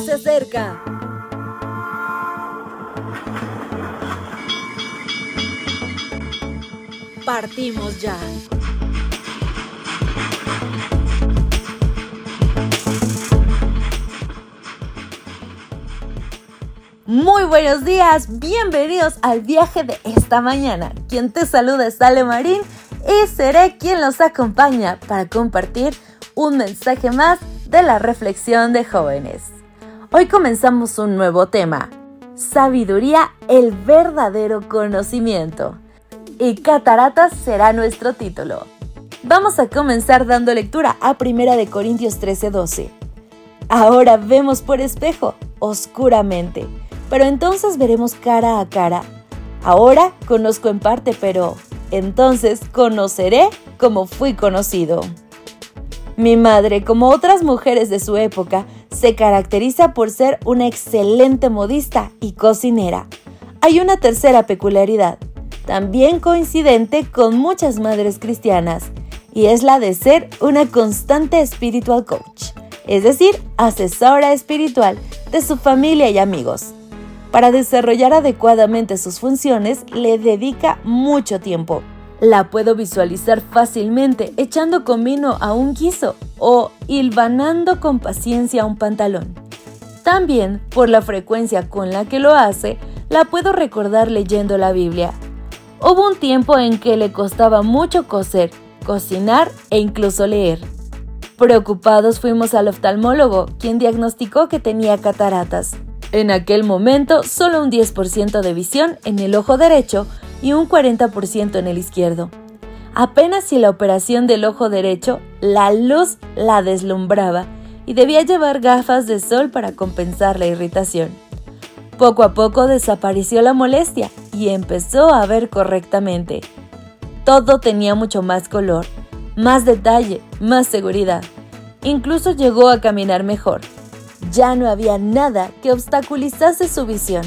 se acerca. Partimos ya. Muy buenos días, bienvenidos al viaje de esta mañana. Quien te saluda es Ale Marín y seré quien los acompaña para compartir un mensaje más de la reflexión de jóvenes. Hoy comenzamos un nuevo tema, sabiduría, el verdadero conocimiento. Y cataratas será nuestro título. Vamos a comenzar dando lectura a 1 de Corintios 13:12. Ahora vemos por espejo, oscuramente, pero entonces veremos cara a cara. Ahora conozco en parte, pero entonces conoceré como fui conocido. Mi madre, como otras mujeres de su época, se caracteriza por ser una excelente modista y cocinera. Hay una tercera peculiaridad, también coincidente con muchas madres cristianas, y es la de ser una constante spiritual coach, es decir, asesora espiritual de su familia y amigos. Para desarrollar adecuadamente sus funciones le dedica mucho tiempo la puedo visualizar fácilmente echando con vino a un guiso o hilvanando con paciencia un pantalón. También, por la frecuencia con la que lo hace, la puedo recordar leyendo la Biblia. Hubo un tiempo en que le costaba mucho coser, cocinar e incluso leer. Preocupados fuimos al oftalmólogo, quien diagnosticó que tenía cataratas. En aquel momento, solo un 10% de visión en el ojo derecho y un 40% en el izquierdo. Apenas si la operación del ojo derecho, la luz la deslumbraba y debía llevar gafas de sol para compensar la irritación. Poco a poco desapareció la molestia y empezó a ver correctamente. Todo tenía mucho más color, más detalle, más seguridad. Incluso llegó a caminar mejor. Ya no había nada que obstaculizase su visión.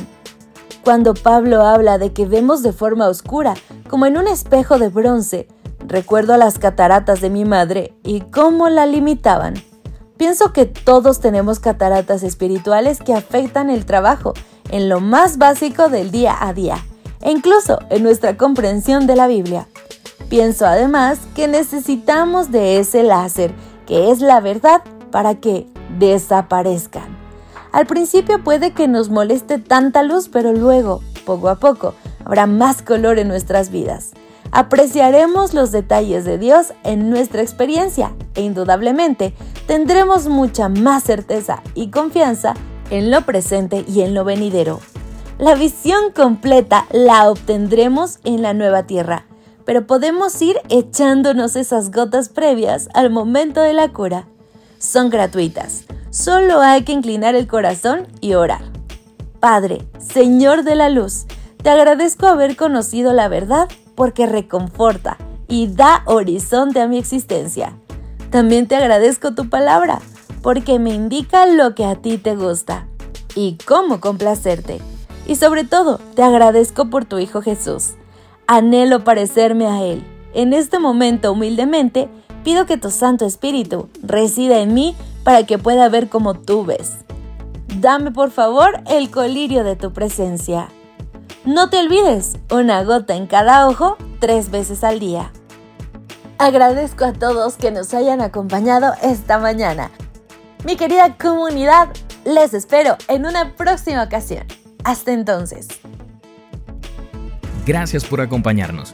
Cuando Pablo habla de que vemos de forma oscura, como en un espejo de bronce, recuerdo las cataratas de mi madre y cómo la limitaban. Pienso que todos tenemos cataratas espirituales que afectan el trabajo en lo más básico del día a día e incluso en nuestra comprensión de la Biblia. Pienso además que necesitamos de ese láser, que es la verdad, para que desaparezcan. Al principio puede que nos moleste tanta luz, pero luego, poco a poco, habrá más color en nuestras vidas. Apreciaremos los detalles de Dios en nuestra experiencia e indudablemente tendremos mucha más certeza y confianza en lo presente y en lo venidero. La visión completa la obtendremos en la nueva tierra, pero podemos ir echándonos esas gotas previas al momento de la cura. Son gratuitas Solo hay que inclinar el corazón y orar. Padre, Señor de la luz, te agradezco haber conocido la verdad porque reconforta y da horizonte a mi existencia. También te agradezco tu palabra porque me indica lo que a ti te gusta y cómo complacerte. Y sobre todo, te agradezco por tu Hijo Jesús. Anhelo parecerme a Él. En este momento, humildemente, pido que tu Santo Espíritu resida en mí para que pueda ver como tú ves. Dame por favor el colirio de tu presencia. No te olvides, una gota en cada ojo tres veces al día. Agradezco a todos que nos hayan acompañado esta mañana. Mi querida comunidad, les espero en una próxima ocasión. Hasta entonces. Gracias por acompañarnos.